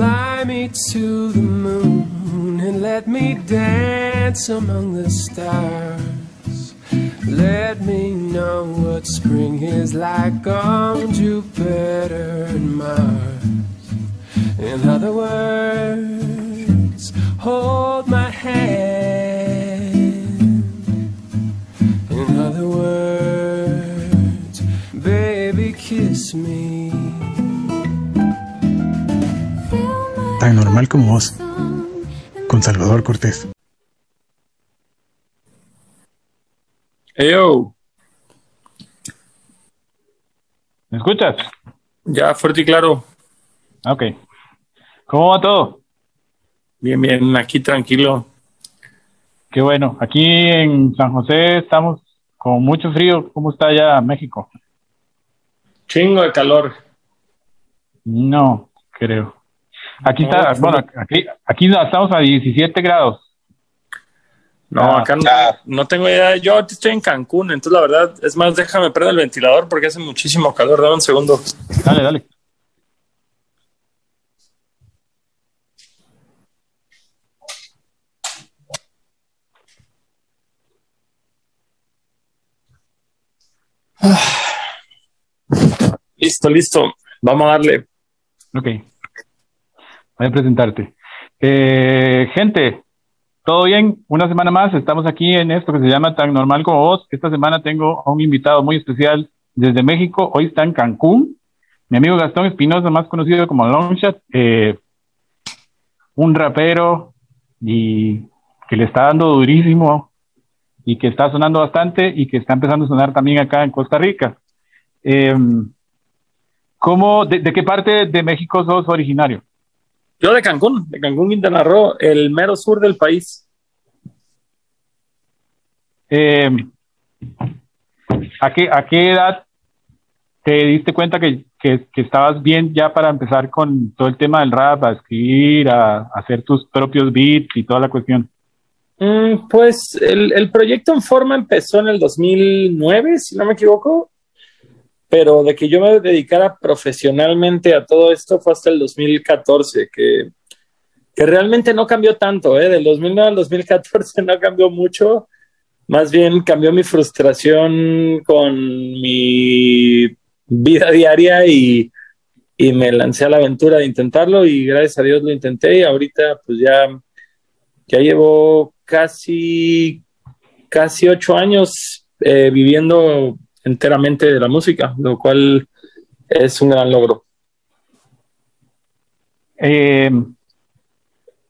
Fly me to the moon and let me dance among the stars. Let me know what spring is like on Jupiter and Mars. In other words, hold my hand. Tan normal como vos, con Salvador Cortés. Hey, yo. ¿Me escuchas? Ya, fuerte y claro. Ok. ¿Cómo va todo? Bien, bien, aquí tranquilo. Qué bueno. Aquí en San José estamos con mucho frío. ¿Cómo está allá México? Chingo de calor. No, creo. Aquí No, está, sí. bueno, aquí, aquí estamos a 17 grados. No, Ah, acá no, no tengo idea. Yo ahorita estoy en Cancún, entonces la verdad, es más, déjame prender el ventilador porque hace muchísimo calor. Dame un segundo. Dale, dale. Listo, listo. Vamos a darle. Ok. Voy a presentarte. Eh, gente, ¿todo bien? Una semana más. Estamos aquí en esto que se llama Tan Normal como Vos. Esta semana tengo a un invitado muy especial desde México. Hoy está en Cancún. Mi amigo Gastón Espinosa, más conocido como Longshot. Eh, un rapero y que le está dando durísimo y que está sonando bastante y que está empezando a sonar también acá en Costa Rica. Eh, ¿cómo, de, de qué parte de México sos originario? Yo de Cancún, de Cancún, Quintana Roo, el mero sur del país. Eh, ¿a, qué, ¿A qué edad te diste cuenta que, que, que estabas bien ya para empezar con todo el tema del rap, a escribir, a, a hacer tus propios beats y toda la cuestión? Mm, pues el, el proyecto en forma empezó en el 2009, si no me equivoco, pero de que yo me dedicara profesionalmente a todo esto fue hasta el 2014, que, que realmente no cambió tanto, ¿eh? Del 2009 al 2014 no cambió mucho, más bien cambió mi frustración con mi vida diaria y, y me lancé a la aventura de intentarlo y gracias a Dios lo intenté y ahorita pues ya, ya llevo casi, casi ocho años eh, viviendo enteramente de la música, lo cual es un gran logro. Eh,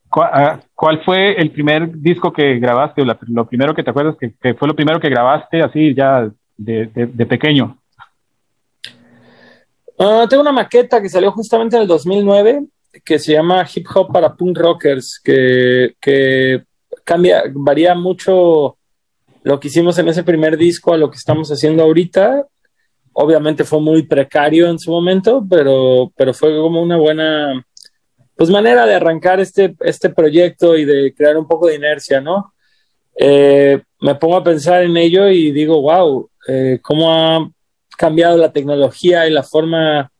¿cuál, ah, cuál fue el primer disco que grabaste o lo primero que te acuerdas que, que fue lo primero que grabaste así ya de, de- de pequeño? Ah, tengo una maqueta que salió justamente en el 2009 que se llama Hip Hop para Punk Rockers, que, que cambia, varía mucho lo que hicimos en ese primer disco a lo que estamos haciendo ahorita. Obviamente fue muy precario en su momento, pero, pero fue como una buena pues, manera de arrancar este, este proyecto y de crear un poco de inercia, ¿no? Eh, me pongo a pensar en ello y digo, wow, eh, cómo ha cambiado la tecnología y la forma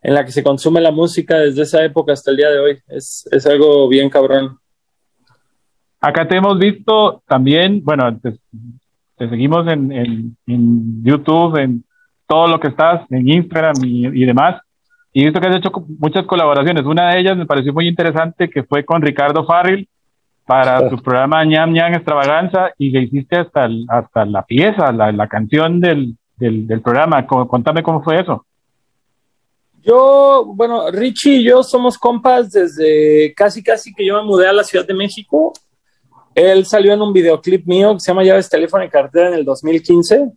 en la que se consume la música desde esa época hasta el día de hoy. Es, es algo bien cabrón. Acá te hemos visto también, bueno, te, te seguimos en, en, en YouTube, en todo lo que estás, en Instagram y, y demás. Y he visto que has hecho muchas colaboraciones. Una de ellas me pareció muy interesante, que fue con Ricardo Farril para Ah. su programa ñam ñam extravaganza y le hiciste hasta, el- hasta la pieza, la, la canción del, del, del programa. Co- Contame cómo fue eso. Yo, bueno, Richie y yo somos compas desde casi, casi que yo me mudé a la Ciudad de México. Él salió en un videoclip mío que se llama Llaves, Teléfono y Cartera en el 2015.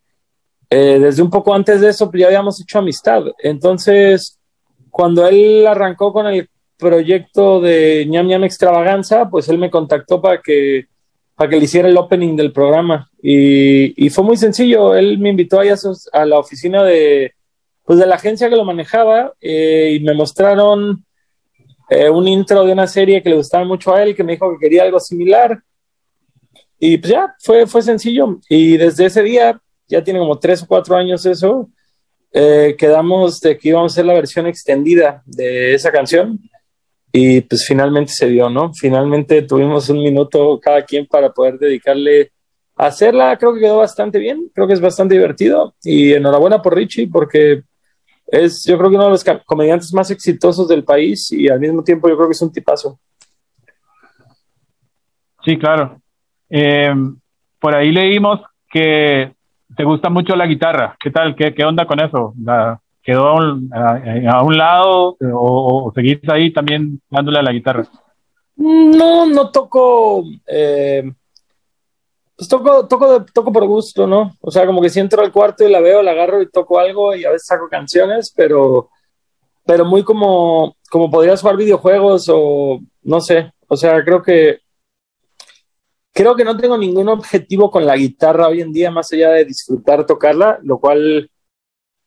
Eh, desde un poco antes de eso, pues ya habíamos hecho amistad. Entonces, cuando él arrancó con el proyecto de ñam ñam extravaganza, pues él me contactó para que, para que le hiciera el opening del programa. Y, fue muy sencillo. Él me invitó ahí a, sus- a la oficina de, pues de la agencia que lo manejaba eh, y me mostraron eh, un intro de una serie que le gustaba mucho a él, que me dijo que quería algo similar. Y pues ya, fue, fue sencillo. Y desde ese día, ya tiene como tres o cuatro años eso, eh, quedamos de que íbamos a hacer la versión extendida de esa canción. y pues finalmente se dio, ¿no? Finalmente tuvimos un minuto cada quien para poder dedicarle a hacerla. Creo que quedó bastante bien, creo que es bastante divertido y enhorabuena por Richie porque es yo creo que uno de los comediantes más exitosos del país y al mismo tiempo yo creo que es un tipazo. Sí, claro. Eh, por ahí leímos que te gusta mucho la guitarra. ¿Qué tal? ¿Qué, onda con eso? ¿Quedó a un, a, un lado o, o, seguís ahí también dándole a la guitarra? No, no toco. Eh, pues toco, toco, toco por gusto, ¿no? O sea, como que si entro al cuarto y la veo, la agarro y toco algo y a veces saco canciones, pero, pero muy como, como podrías jugar videojuegos o no sé. O sea, creo que creo que no tengo ningún objetivo con la guitarra hoy en día más allá de disfrutar tocarla, lo cual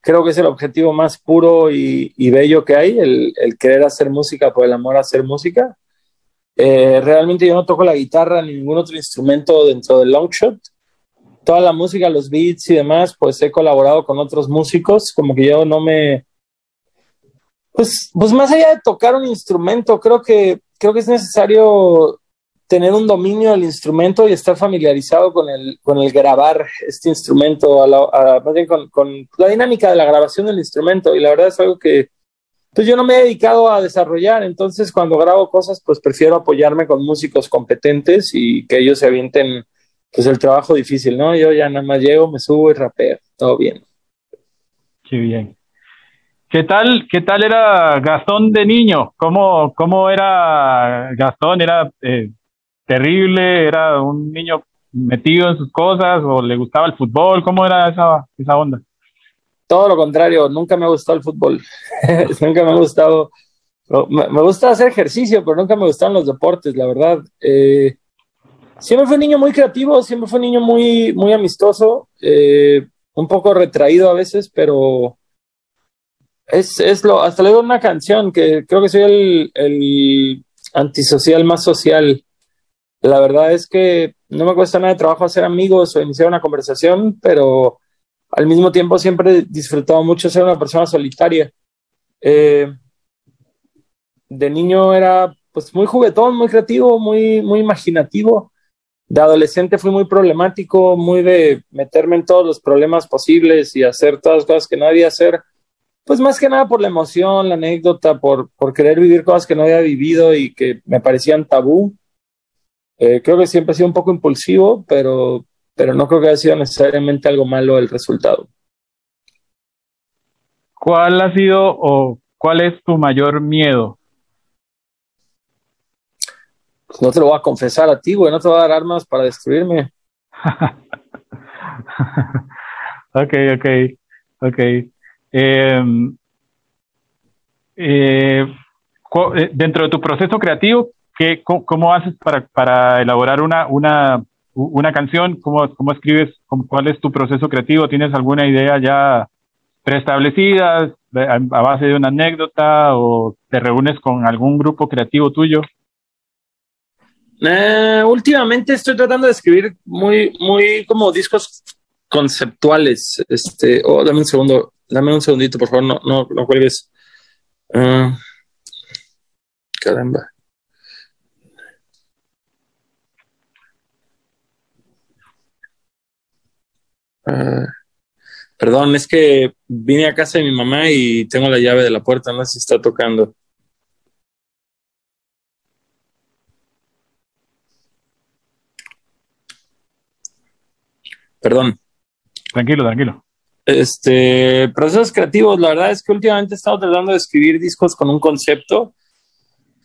creo que es el objetivo más puro y, bello que hay, el, querer hacer música por el amor a hacer música. Eh, realmente yo no toco la guitarra ni ningún otro instrumento dentro del Longshot. Toda la música, los beats y demás, pues he colaborado con otros músicos, como que yo no me... Pues, pues más allá de tocar un instrumento, creo que, creo que es necesario tener un dominio del instrumento y estar familiarizado con el, con el grabar este instrumento, a la, con, la dinámica de la grabación del instrumento. Y la verdad es algo que pues yo no me he dedicado a desarrollar, entonces cuando grabo cosas, pues prefiero apoyarme con músicos competentes y que ellos se avienten pues el trabajo difícil, ¿no? Yo ya nada más llego, me subo y rapeo, todo bien. Qué bien. ¿Qué tal, qué tal era Gastón de niño? ¿Cómo, cómo era Gastón? ¿Era eh, terrible, era un niño metido en sus cosas o le gustaba el fútbol, ¿cómo era esa, esa onda? Todo lo contrario, nunca me gustado el fútbol, nunca me ha gustado, me, gusta hacer ejercicio, pero nunca me gustaron los deportes, la verdad. Eh, siempre fue un niño muy creativo, siempre fue un niño muy, muy amistoso, eh, un poco retraído a veces, pero es, es lo, hasta le doy una canción que creo que soy el, el antisocial más social la verdad es que no me cuesta nada de trabajo hacer amigos o iniciar una conversación, pero al mismo tiempo siempre he disfrutado mucho ser una persona solitaria. Eh, de niño era pues muy juguetón, muy creativo, muy, muy imaginativo. De adolescente fui muy problemático, muy de meterme en todos los problemas posibles y hacer todas las cosas que no debía hacer. Pues más que nada por la emoción, la anécdota, por, por querer vivir cosas que no había vivido y que me parecían tabú. Eh, creo que siempre ha sido un poco impulsivo, pero, pero no creo que haya sido necesariamente algo malo el resultado. ¿Cuál ha sido o cuál es tu mayor miedo? Pues no te lo voy a confesar a ti, güey, no te voy a dar armas para destruirme. ok, ok, ok. Em, eh, eh, dentro de tu proceso creativo, ¿qué, cómo, haces para, para elaborar una, una, una canción? ¿Cómo, cómo escribes? ¿Cuál es tu proceso creativo? ¿Tienes alguna idea ya preestablecida a, base de una anécdota o te reúnes con algún grupo creativo tuyo? Eh, últimamente estoy tratando de escribir muy, muy como discos conceptuales. Este, oh, dame un segundo, dame un segundito, por favor, no, no, no cuelgues. Ah, caramba. Ah, perdón, es que vine a casa de mi mamá y tengo la llave de la puerta, no sé si está tocando. Perdón. Tranquilo, tranquilo. Este, procesos creativos, la verdad es que últimamente he estado tratando de escribir discos con un concepto.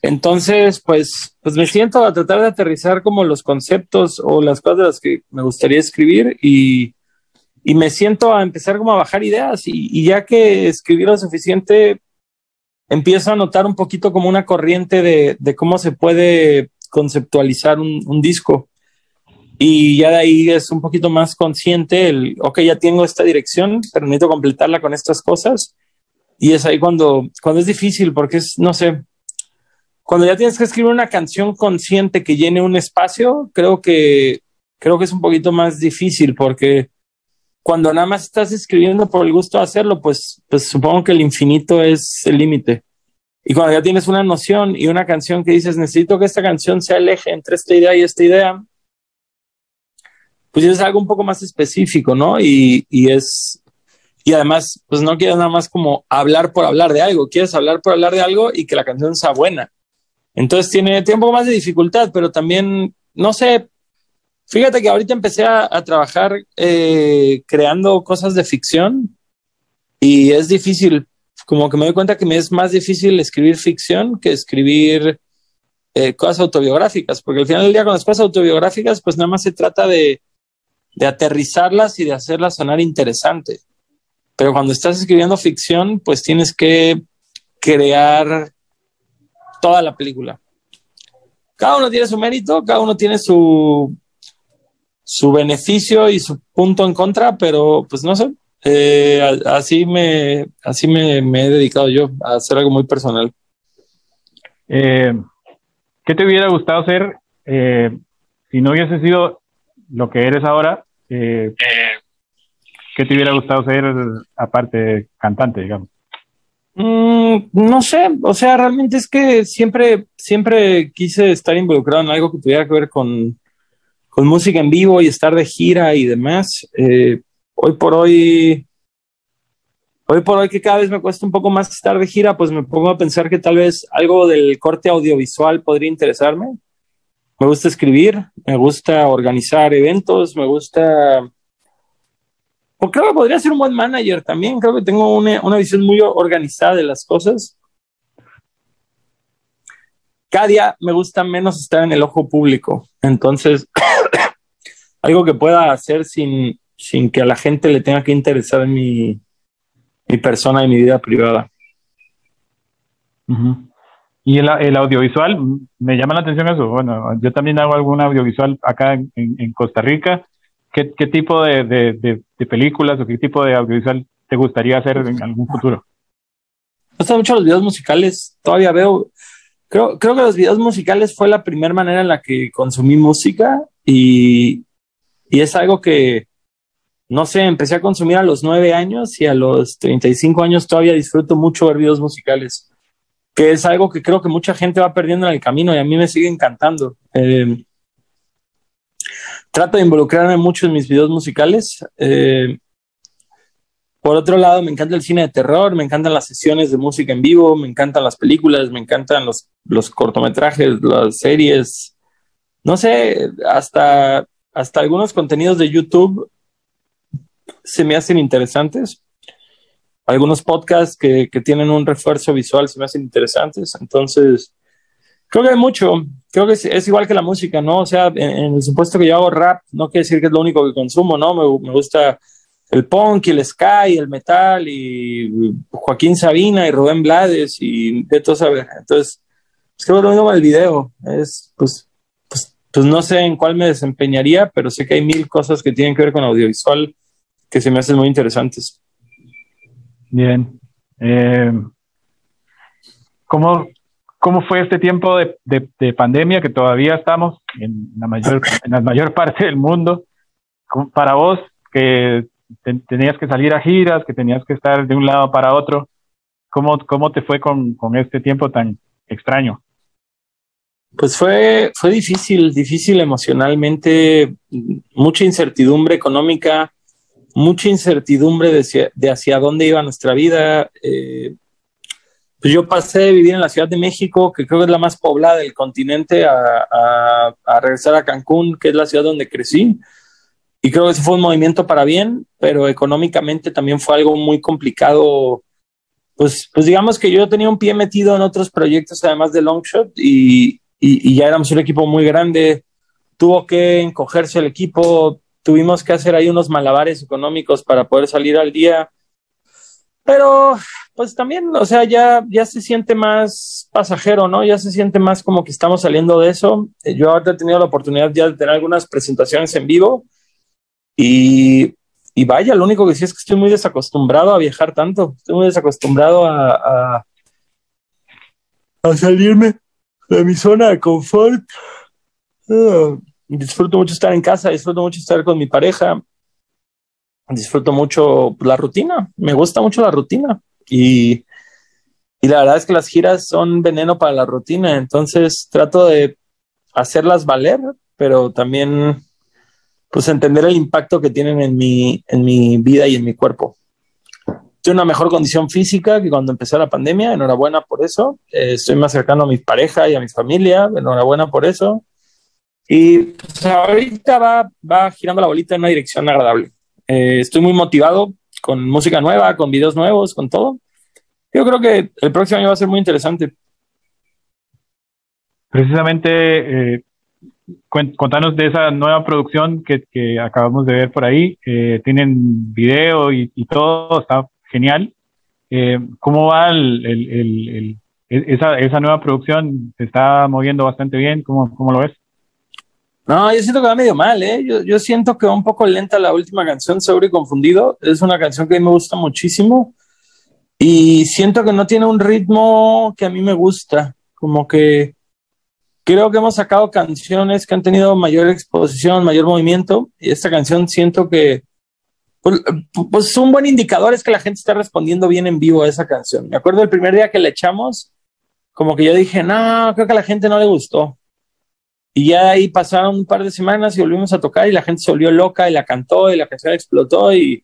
Entonces, pues, pues me siento a tratar de aterrizar como los conceptos o las cosas de las que me gustaría escribir y, y me siento a empezar como a bajar ideas y, ya que escribí lo suficiente, empiezo a notar un poquito como una corriente de, de cómo se puede conceptualizar un, un, disco. Y ya de ahí es un poquito más consciente el, ok, ya tengo esta dirección, pero necesito completarla con estas cosas. Y es ahí cuando, cuando es difícil, porque es, no sé, cuando ya tienes que escribir una canción consciente que llene un espacio, creo que, creo que es un poquito más difícil porque cuando nada más estás escribiendo por el gusto de hacerlo, pues, pues supongo que el infinito es el límite. Y cuando ya tienes una noción y una canción que dices, necesito que esta canción sea el eje entre esta idea y esta idea, pues es algo un poco más específico, ¿no? Y, y es, y además, pues no quieres nada más como hablar por hablar de algo, quieres hablar por hablar de algo y que la canción sea buena. Entonces tiene, tiene un poco más de dificultad, pero también, no sé, fíjate que ahorita empecé a, trabajar eh, creando cosas de ficción y es difícil, como que me doy cuenta que me es más difícil escribir ficción que escribir eh, cosas autobiográficas, porque al final del día con las cosas autobiográficas, pues nada más se trata de, de aterrizarlas y de hacerlas sonar interesante. Pero cuando estás escribiendo ficción, pues tienes que crear toda la película. Cada uno tiene su mérito, cada uno tiene su, su beneficio y su punto en contra, pero pues no sé, eh, así me, así me, me, he dedicado yo a hacer algo muy personal. Eh, ¿Qué te hubiera gustado hacer eh, si no hubiese sido lo que eres ahora? ¿Qué te hubiera gustado ser aparte de cantante, digamos? Mm, no sé, o sea, realmente es que siempre, siempre quise estar involucrado en algo que tuviera que ver con, con música en vivo y estar de gira y demás. Eh, hoy por hoy, hoy por hoy que cada vez me cuesta un poco más estar de gira, pues me pongo a pensar que tal vez algo del corte audiovisual podría interesarme. Me gusta escribir, me gusta organizar eventos, me gusta o creo que podría ser un buen manager también. Creo que tengo una, una, visión muy organizada de las cosas. Cada día me gusta menos estar en el ojo público. Entonces, algo que pueda hacer sin, sin que a la gente le tenga que interesar en mi, mi persona y mi vida privada. Uh -huh. Y el, el, audiovisual, me llama la atención eso. Bueno, yo también hago algún audiovisual acá en, en Costa Rica ¿Qué, qué tipo de, de, de, de, películas o qué tipo de audiovisual te gustaría hacer en algún futuro? Me gustan mucho los videos musicales. Todavía veo. Creo, creo que los videos musicales fue la primera manera en la que consumí música y, y es algo que, no sé, empecé a consumir a los nueve años y a los 35 años todavía disfruto mucho ver videos musicales, que es algo que creo que mucha gente va perdiendo en el camino y a mí me sigue encantando. Eh, trato de involucrarme mucho en mis videos musicales. Eh, por otro lado, me encanta el cine de terror, me encantan las sesiones de música en vivo, me encantan las películas, me encantan los, los cortometrajes, las series. No sé, hasta, hasta algunos contenidos de YouTube se me hacen interesantes. Algunos podcasts que, que tienen un refuerzo visual se me hacen interesantes. Entonces, Creo que hay mucho, creo que es, igual que la música, ¿no? O sea, en, el supuesto que yo hago rap, no quiere decir que es lo único que consumo, ¿no? Me, me gusta el punk y el sky, el metal y Joaquín Sabina y Rubén Blades y de todo saber. Entonces, pues creo que lo mismo el video, es pues, pues, no sé en cuál me desempeñaría, pero sé que hay mil cosas que tienen que ver con audiovisual que se me hacen muy interesantes. Bien. Eh, ¿Cómo, ¿Cómo fue este tiempo de, de, de, pandemia que todavía estamos en la mayor, parte del mundo? Para vos, que te, tenías que salir a giras, que tenías que estar de un lado para otro, ¿cómo, cómo te fue con este tiempo tan extraño? Pues fue, fue difícil, difícil emocionalmente, mucha incertidumbre económica, mucha incertidumbre de, hacia, de hacia dónde iba nuestra vida. Eh, pues yo pasé de vivir en la Ciudad de México, que creo que es la más poblada del continente, a, a, a, regresar a Cancún, que es la ciudad donde crecí. Y creo que ese fue un movimiento para bien, pero económicamente también fue algo muy complicado. Pues, pues digamos que yo tenía un pie metido en otros proyectos, además de Longshot, y, y, y ya éramos un equipo muy grande. Tuvo que encogerse el equipo, tuvimos que hacer ahí unos malabares económicos para poder salir al día. Pero pues también, o sea, ya, ya se siente más pasajero, ¿no? Ya se siente más como que estamos saliendo de eso. Yo ahora he tenido la oportunidad ya de tener algunas presentaciones en vivo y, y vaya, lo único que sí es que estoy muy desacostumbrado a viajar tanto, estoy muy desacostumbrado a, a, a salirme de mi zona de confort. Uh, disfruto mucho estar en casa, disfruto mucho estar con mi pareja, disfruto mucho la rutina, me gusta mucho la rutina y, y la verdad es que las giras son veneno para la rutina, entonces trato de hacerlas valer, pero también pues entender el impacto que tienen en mi, en mi vida y en mi cuerpo. Estoy en una mejor condición física que cuando empezó la pandemia, enhorabuena por eso. Eh, estoy más cercano a mi pareja y a mi familia, enhorabuena por eso. Y pues, ahorita va, va girando la bolita en una dirección agradable. Eh, estoy muy motivado con música nueva, con videos nuevos, con todo. Yo creo que el próximo año va a ser muy interesante. Precisamente, eh, contanos de esa nueva producción que, que acabamos de ver por ahí. Eh, tienen video y, y, todo, está genial. Eh, ¿Cómo va el, el, esa, nueva producción? ¿Se está moviendo bastante bien? ¿Cómo, cómo lo ves? No, yo siento que va medio mal, ¿eh? Yo, yo, siento que va un poco lenta la última canción, Seguro y Confundido. Es una canción que a mí me gusta muchísimo y siento que no tiene un ritmo que a mí me gusta. Como que creo que hemos sacado canciones que han tenido mayor exposición, mayor movimiento y esta canción siento que pues, pues un buen indicador es que la gente está respondiendo bien en vivo a esa canción. Me acuerdo el primer día que le echamos, como que yo dije, no, creo que a la gente no le gustó y ya ahí pasaron un par de semanas y volvimos a tocar y la gente se volvió loca y la cantó y la canción explotó y,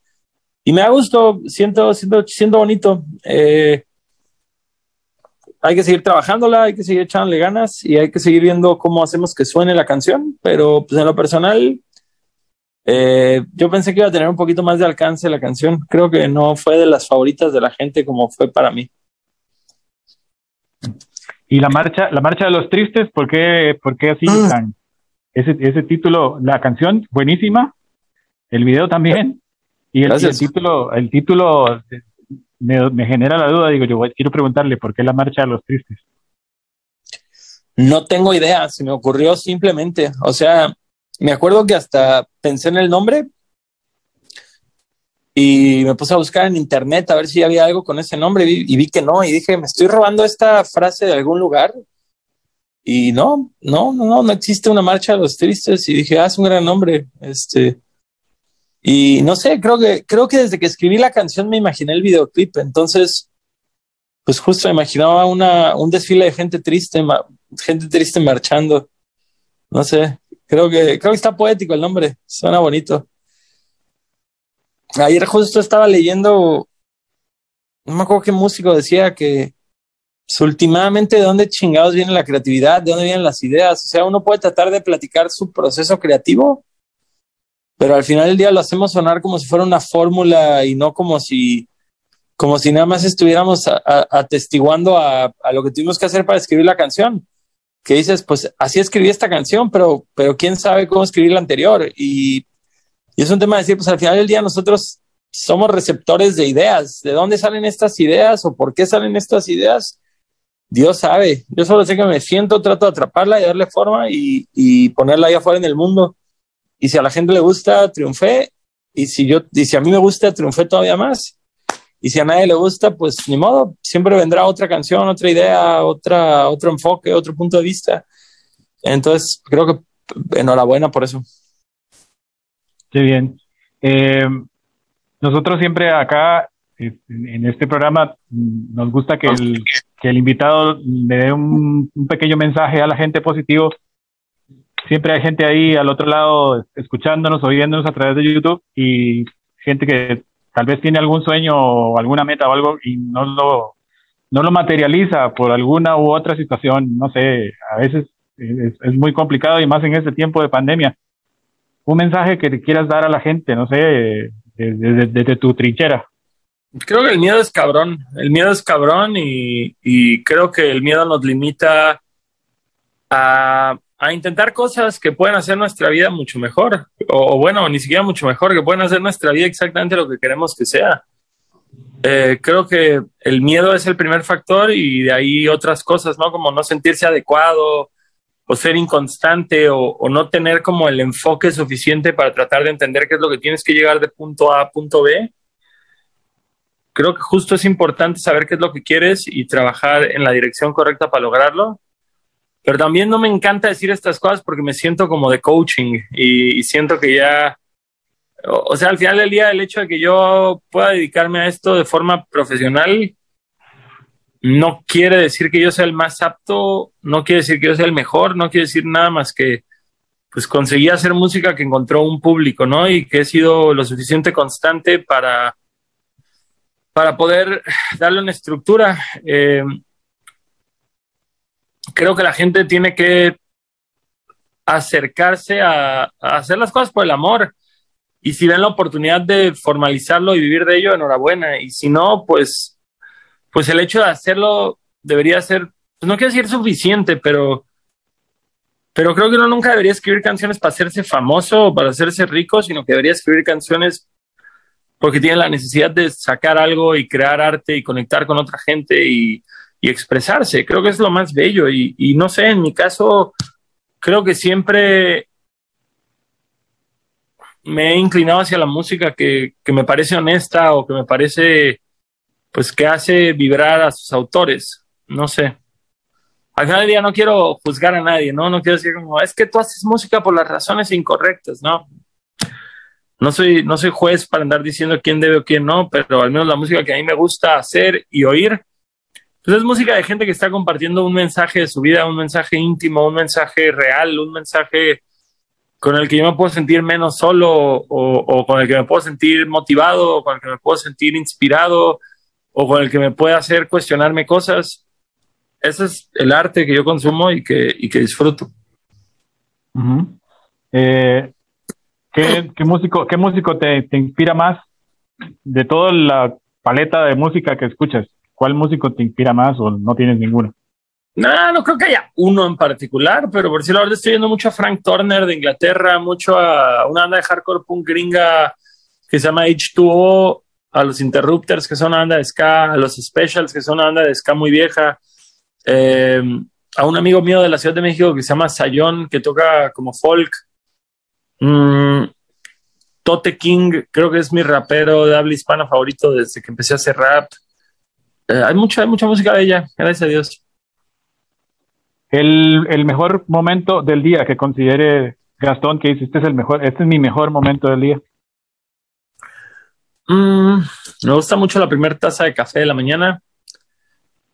y me da gusto, siento, siento, siento bonito. Eh, hay que seguir trabajándola, hay que seguir echándole ganas y hay que seguir viendo cómo hacemos que suene la canción, pero pues en lo personal, eh, yo pensé que iba a tener un poquito más de alcance la canción. Creo que no fue de las favoritas de la gente como fue para mí. Y la marcha, la marcha de los tristes, ¿por qué, por qué así ah. tan, ese, ese título, la canción, buenísima, el video también, y el, y el título, el título me, me, genera la duda, digo, yo quiero preguntarle por qué la marcha de los tristes. No tengo idea, se me ocurrió simplemente, o sea, me acuerdo que hasta pensé en el nombre y me puse a buscar en internet a ver si había algo con ese nombre y vi, que no, y dije, me estoy robando esta frase de algún lugar. Y no, no, no, no, existe una marcha de los tristes. Y dije, ah, es un gran nombre. Este, y no sé, creo que, creo que desde que escribí la canción me imaginé el videoclip. Entonces, pues justo imaginaba una, un desfile de gente triste, gente triste marchando. No sé, creo que, creo que está poético el nombre, suena bonito. Ayer justo estaba leyendo, no me acuerdo qué músico decía que pues, últimamente de dónde chingados viene la creatividad, de dónde vienen las ideas. O sea, uno puede tratar de platicar su proceso creativo, pero al final del día lo hacemos sonar como si fuera una fórmula y no como si, como si nada más estuviéramos atestiguando a, a, lo que tuvimos que hacer para escribir la canción. Que dices, pues así escribí esta canción, pero, pero quién sabe cómo escribir la anterior. Y y es un tema de decir, pues al final del día nosotros somos receptores de ideas. ¿De dónde salen estas ideas o por qué salen estas ideas? Dios sabe. Yo solo sé que me siento, trato de atraparla y darle forma y, y ponerla ahí afuera en el mundo. Y si a la gente le gusta, triunfé. Y si yo, y si a mí me gusta, triunfé todavía más. Y si a nadie le gusta, pues ni modo, siempre vendrá otra canción, otra idea, otra, otro enfoque, otro punto de vista. Entonces, creo que enhorabuena por eso. Qué bien. Eh, nosotros siempre acá, en este programa, nos gusta que el, que el invitado le dé un, un, pequeño mensaje a la gente positivo. Siempre hay gente ahí al otro lado escuchándonos o viéndonos a través de YouTube y gente que tal vez tiene algún sueño o alguna meta o algo y no lo, no lo materializa por alguna u otra situación. No sé, a veces es, muy complicado y más en este tiempo de pandemia un mensaje que te quieras dar a la gente, no sé, desde, desde, tu trinchera. Creo que el miedo es cabrón, el miedo es cabrón y, y creo que el miedo nos limita a, a, intentar cosas que pueden hacer nuestra vida mucho mejor, o, o, bueno, ni siquiera mucho mejor, que pueden hacer nuestra vida exactamente lo que queremos que sea. Eh, creo que el miedo es el primer factor y de ahí otras cosas, ¿no? Como no sentirse adecuado, o ser inconstante o, o, no tener como el enfoque suficiente para tratar de entender qué es lo que tienes que llegar de punto A a punto B. Creo que justo es importante saber qué es lo que quieres y trabajar en la dirección correcta para lograrlo. Pero también no me encanta decir estas cosas porque me siento como de coaching y, y siento que ya, o, sea, al final del día el hecho de que yo pueda dedicarme a esto de forma profesional no quiere decir que yo sea el más apto, no quiere decir que yo sea el mejor, no quiere decir nada más que pues conseguí hacer música que encontró un público, ¿no? Y que he sido lo suficiente constante para, para poder darle una estructura. Eh, creo que la gente tiene que acercarse a, hacer las cosas por el amor. Y si ven la oportunidad de formalizarlo y vivir de ello, enhorabuena. Y si no, pues, pues el hecho de hacerlo debería ser, pues no quiero decir suficiente, pero pero creo que uno nunca debería escribir canciones para hacerse famoso o para hacerse rico, sino que debería escribir canciones porque tiene la necesidad de sacar algo y crear arte y conectar con otra gente y, y expresarse. Creo que es lo más bello y, y, no sé, en mi caso, creo que siempre me he inclinado hacia la música que, que me parece honesta o que me parece, pues, que hace vibrar a sus autores. No sé al final del día no quiero juzgar a nadie, ¿no? No quiero decir como, es que tú haces música por las razones incorrectas, ¿no? No soy, no soy juez para andar diciendo quién debe o quién no, pero al menos la música que a mí me gusta hacer y oír, pues es música de gente que está compartiendo un mensaje de su vida, un mensaje íntimo, un mensaje real, un mensaje con el que yo me puedo sentir menos solo o, con el que me puedo sentir motivado o con el que me puedo sentir inspirado o con el que me puede hacer cuestionarme cosas ese es el arte que yo consumo y que, disfruto. Eh, ¿qué, ¿qué, músico, qué músico te, inspira más de toda la paleta de música que escuchas? ¿Cuál músico te inspira más o no tienes ninguno? No, no creo que haya uno en particular, pero por decirlo ahora estoy viendo mucho a Frank Turner de Inglaterra, mucho a una banda de hardcore punk gringa que se llama H2O, a los Interrupters, que son una banda de ska, a los Specials, que son una banda de ska muy vieja, eh, a un amigo mío de la Ciudad de México que se llama Sayón, que toca como folk. Mm, Tote King, creo que es mi rapero de habla hispana favorito desde que empecé a hacer rap. Eh, hay, mucha, hay mucha música de ella, gracias a Dios. El, el, mejor momento del día que considere Gastón, que dice, este es el mejor, este es mi mejor momento del día. Mm, me gusta mucho la primera taza de café de la mañana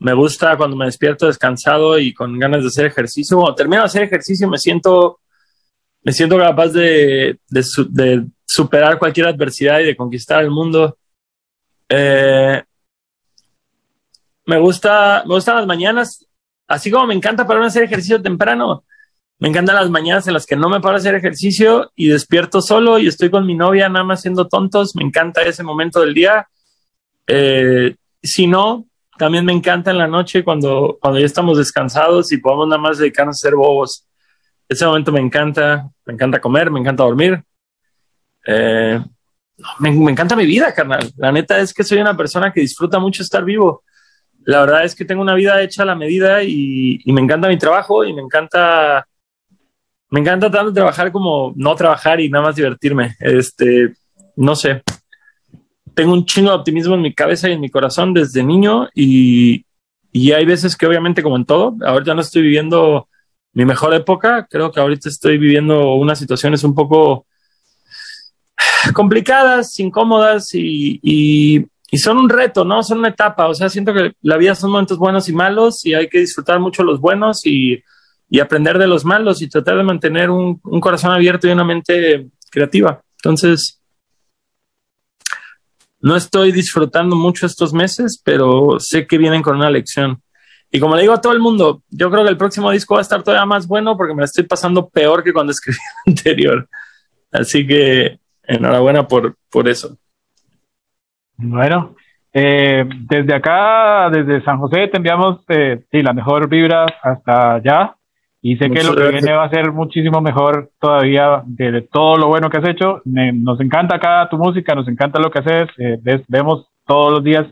me gusta cuando me despierto descansado y con ganas de hacer ejercicio. Cuando termino de hacer ejercicio me siento, me siento capaz de, de, de superar cualquier adversidad y de conquistar el mundo. Eh, me gusta, me gustan las mañanas, así como me encanta pararme a hacer ejercicio temprano. Me encantan las mañanas en las que no me paro a hacer ejercicio y despierto solo y estoy con mi novia nada más siendo tontos. Me encanta ese momento del día. Eh, si no, también me encanta en la noche cuando, cuando ya estamos descansados y podemos nada más dedicarnos a ser bobos. Ese momento me encanta, me encanta comer, me encanta dormir. Eh, me, me, encanta mi vida, carnal. La neta es que soy una persona que disfruta mucho estar vivo. La verdad es que tengo una vida hecha a la medida y, me encanta mi trabajo y me encanta, me encanta tanto trabajar como no trabajar y nada más divertirme. Este, no sé, tengo un chingo de optimismo en mi cabeza y en mi corazón desde niño y, y hay veces que obviamente como en todo, ahorita no estoy viviendo mi mejor época, creo que ahorita estoy viviendo unas situaciones un poco complicadas, incómodas y, y, son un reto, ¿no? Son una etapa, o sea, siento que la vida son momentos buenos y malos y hay que disfrutar mucho los buenos y, y aprender de los malos y tratar de mantener un, un corazón abierto y una mente creativa. Entonces, no estoy disfrutando mucho estos meses, pero sé que vienen con una lección. Y como le digo a todo el mundo, yo creo que el próximo disco va a estar todavía más bueno porque me la estoy pasando peor que cuando escribí el anterior. Así que enhorabuena por, por eso. Bueno, eh, desde acá, desde San José, te enviamos eh, sí, la mejor vibra hasta allá. Y sé Muchas que lo que gracias. viene va a ser muchísimo mejor todavía de, de, todo lo bueno que has hecho. Me, nos encanta acá tu música, nos encanta lo que haces. Eh, ves, vemos todos los días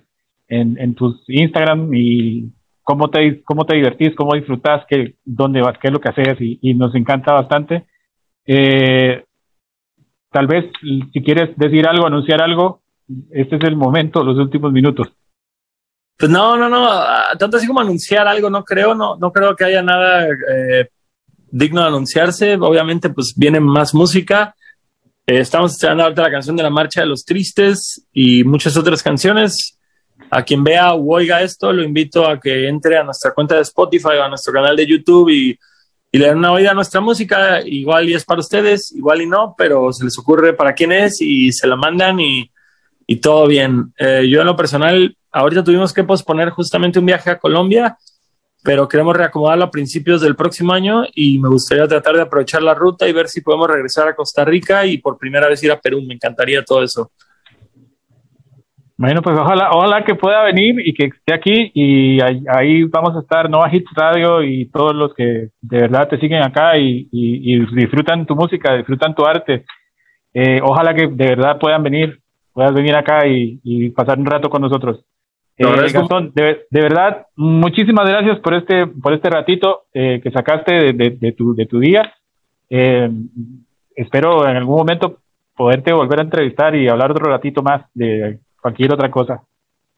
en, en, tus Instagram y cómo te, cómo te divertís, cómo disfrutas, qué, dónde vas, qué es lo que haces y, y nos encanta bastante. Eh, tal vez si quieres decir algo, anunciar algo, este es el momento, los últimos minutos. Pues no, no, no, tanto así como anunciar algo, no creo, no, no creo que haya nada eh, digno de anunciarse. Obviamente, pues viene más música. Eh, estamos estrenando ahorita la canción de la Marcha de los Tristes y muchas otras canciones. a quien vea o oiga esto, lo invito a que entre a nuestra cuenta de Spotify o a nuestro canal de YouTube y, y le den una oída a nuestra música. Igual y es para ustedes, igual y no, pero se les ocurre para quién es y se la mandan y, y todo bien. Eh, yo en lo personal, ahorita tuvimos que posponer justamente un viaje a Colombia, pero queremos reacomodarlo a principios del próximo año y me gustaría tratar de aprovechar la ruta y ver si podemos regresar a Costa Rica y por primera vez ir a Perú. Me encantaría todo eso. Bueno, pues ojalá, ojalá que pueda venir y que esté aquí y ahí, vamos a estar Nova Hits Radio y todos los que de verdad te siguen acá y, disfrutan tu música, disfrutan tu arte. Eh, ojalá que de verdad puedan venir, puedas venir acá y, pasar un rato con nosotros. Eh, Gastón, de, verdad, muchísimas gracias por este, por este ratito eh, que sacaste de, tu, de tu día. espero en algún momento poderte volver a entrevistar y hablar otro ratito más de cualquier otra cosa.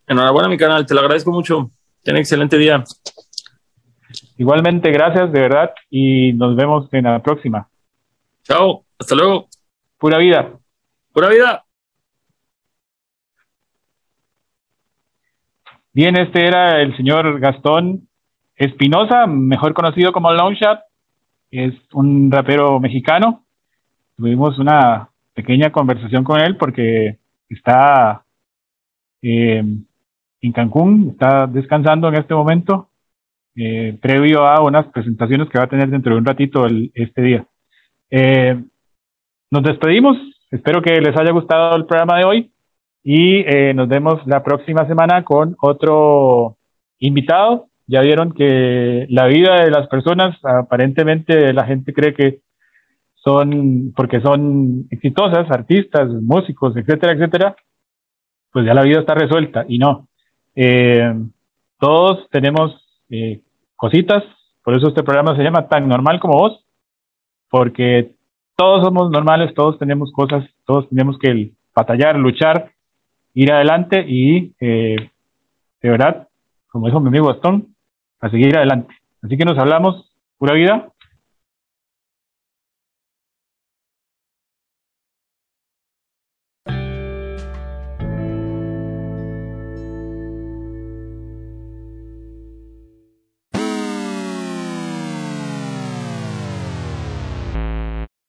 Enhorabuena mi canal, te lo agradezco mucho. Ten excelente día. Igualmente, gracias de verdad y nos vemos en la próxima. Chao, hasta luego. Pura vida. Pura vida. Bien, este era el señor Gastón Espinosa, mejor conocido como Longshot. Es un rapero mexicano. Tuvimos una pequeña conversación con él porque está eh, en Cancún, está descansando en este momento, eh, previo a unas presentaciones que va a tener dentro de un ratito este día. Eh, nos despedimos, espero que les haya gustado el programa de hoy y nos vemos la próxima semana con otro invitado. Ya vieron que la vida de las personas, aparentemente la gente cree que son, porque son exitosas, artistas, músicos, etcétera, etcétera, pues ya la vida está resuelta y no. Eh, todos tenemos eh, cositas, por eso este programa se llama tan normal como vos, porque todos somos normales, todos tenemos cosas, todos tenemos que batallar, luchar, ir adelante y eh, de verdad, como dijo mi amigo Gastón, a seguir adelante. Así que nos hablamos, pura vida,